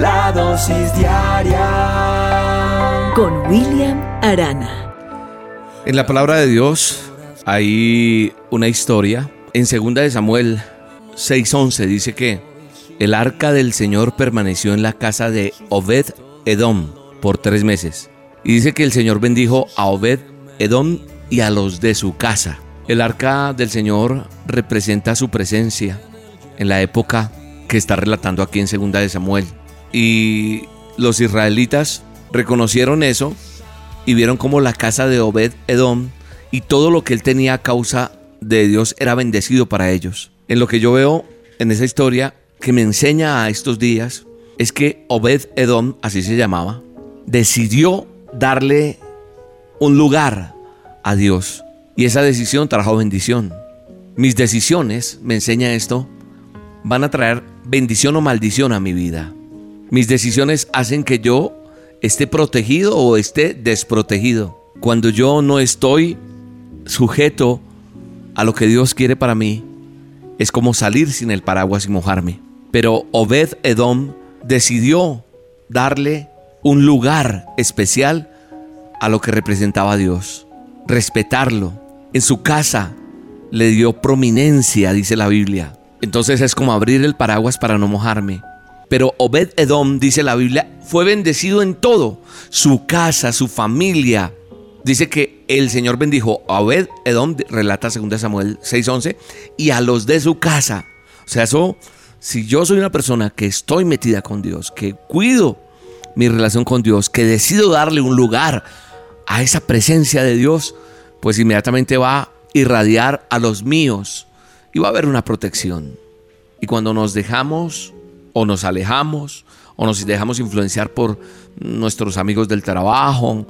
La dosis diaria con William Arana. En la palabra de Dios hay una historia. En 2 de Samuel 6:11 dice que el arca del Señor permaneció en la casa de Obed Edom por tres meses. Y dice que el Señor bendijo a Obed Edom y a los de su casa. El arca del Señor representa su presencia en la época que está relatando aquí en Segunda de Samuel. Y los israelitas reconocieron eso y vieron como la casa de Obed Edom y todo lo que él tenía a causa de Dios era bendecido para ellos. En lo que yo veo en esa historia que me enseña a estos días es que Obed Edom, así se llamaba, decidió darle un lugar a Dios. Y esa decisión trajo bendición. Mis decisiones, me enseña esto, van a traer bendición o maldición a mi vida. Mis decisiones hacen que yo esté protegido o esté desprotegido. Cuando yo no estoy sujeto a lo que Dios quiere para mí, es como salir sin el paraguas y mojarme. Pero Obed Edom decidió darle un lugar especial a lo que representaba Dios respetarlo. En su casa le dio prominencia, dice la Biblia. Entonces es como abrir el paraguas para no mojarme. Pero Obed Edom, dice la Biblia, fue bendecido en todo. Su casa, su familia. Dice que el Señor bendijo a Obed Edom, relata 2 Samuel 6:11, y a los de su casa. O sea, eso, si yo soy una persona que estoy metida con Dios, que cuido mi relación con Dios, que decido darle un lugar a esa presencia de Dios, pues inmediatamente va a irradiar a los míos y va a haber una protección. Y cuando nos dejamos o nos alejamos o nos dejamos influenciar por nuestros amigos del trabajo,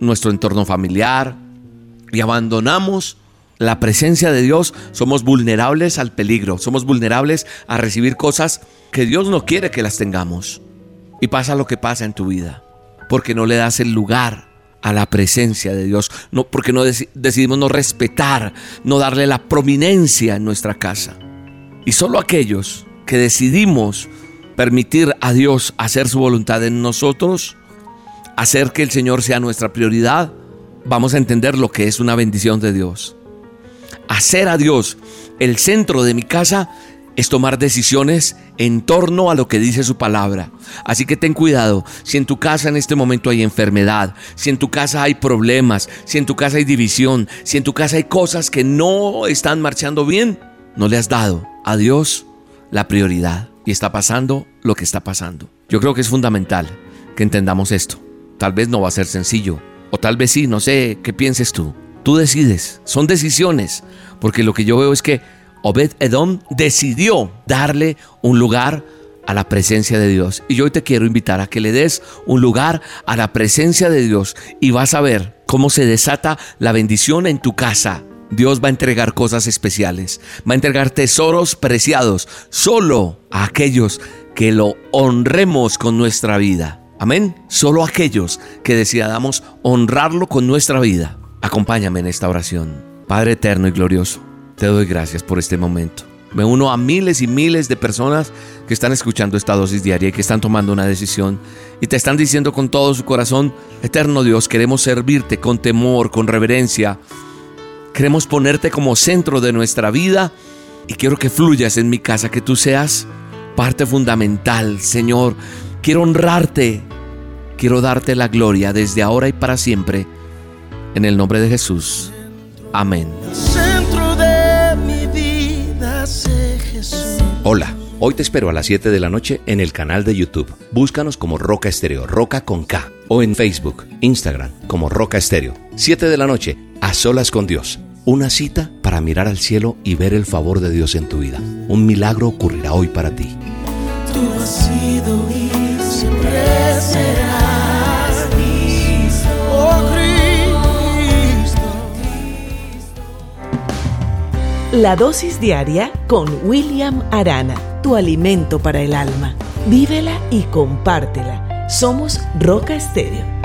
nuestro entorno familiar y abandonamos la presencia de Dios, somos vulnerables al peligro, somos vulnerables a recibir cosas que Dios no quiere que las tengamos. Y pasa lo que pasa en tu vida, porque no le das el lugar a la presencia de Dios, no, porque no decidimos no respetar, no darle la prominencia en nuestra casa. Y solo aquellos que decidimos permitir a Dios hacer su voluntad en nosotros, hacer que el Señor sea nuestra prioridad, vamos a entender lo que es una bendición de Dios. Hacer a Dios el centro de mi casa es tomar decisiones en torno a lo que dice su palabra. Así que ten cuidado, si en tu casa en este momento hay enfermedad, si en tu casa hay problemas, si en tu casa hay división, si en tu casa hay cosas que no están marchando bien, no le has dado a Dios la prioridad y está pasando lo que está pasando. Yo creo que es fundamental que entendamos esto. Tal vez no va a ser sencillo, o tal vez sí, no sé, ¿qué pienses tú? Tú decides, son decisiones, porque lo que yo veo es que Obed Edom decidió darle un lugar a la presencia de Dios. Y yo hoy te quiero invitar a que le des un lugar a la presencia de Dios y vas a ver cómo se desata la bendición en tu casa. Dios va a entregar cosas especiales, va a entregar tesoros preciados solo a aquellos que lo honremos con nuestra vida. Amén. Solo aquellos que decidamos honrarlo con nuestra vida. Acompáñame en esta oración. Padre eterno y glorioso. Te doy gracias por este momento. Me uno a miles y miles de personas que están escuchando esta dosis diaria y que están tomando una decisión y te están diciendo con todo su corazón, eterno Dios, queremos servirte con temor, con reverencia. Queremos ponerte como centro de nuestra vida y quiero que fluyas en mi casa, que tú seas parte fundamental, Señor. Quiero honrarte, quiero darte la gloria desde ahora y para siempre. En el nombre de Jesús. Amén. Hola, hoy te espero a las 7 de la noche en el canal de YouTube. Búscanos como Roca Estéreo, Roca con K, o en Facebook, Instagram como Roca Estéreo. 7 de la noche, a solas con Dios. Una cita para mirar al cielo y ver el favor de Dios en tu vida. Un milagro ocurrirá hoy para ti. Tú has sido y siempre serás oh Cristo. La dosis diaria con William Arana, tu alimento para el alma. Vívela y compártela. Somos Roca Estéreo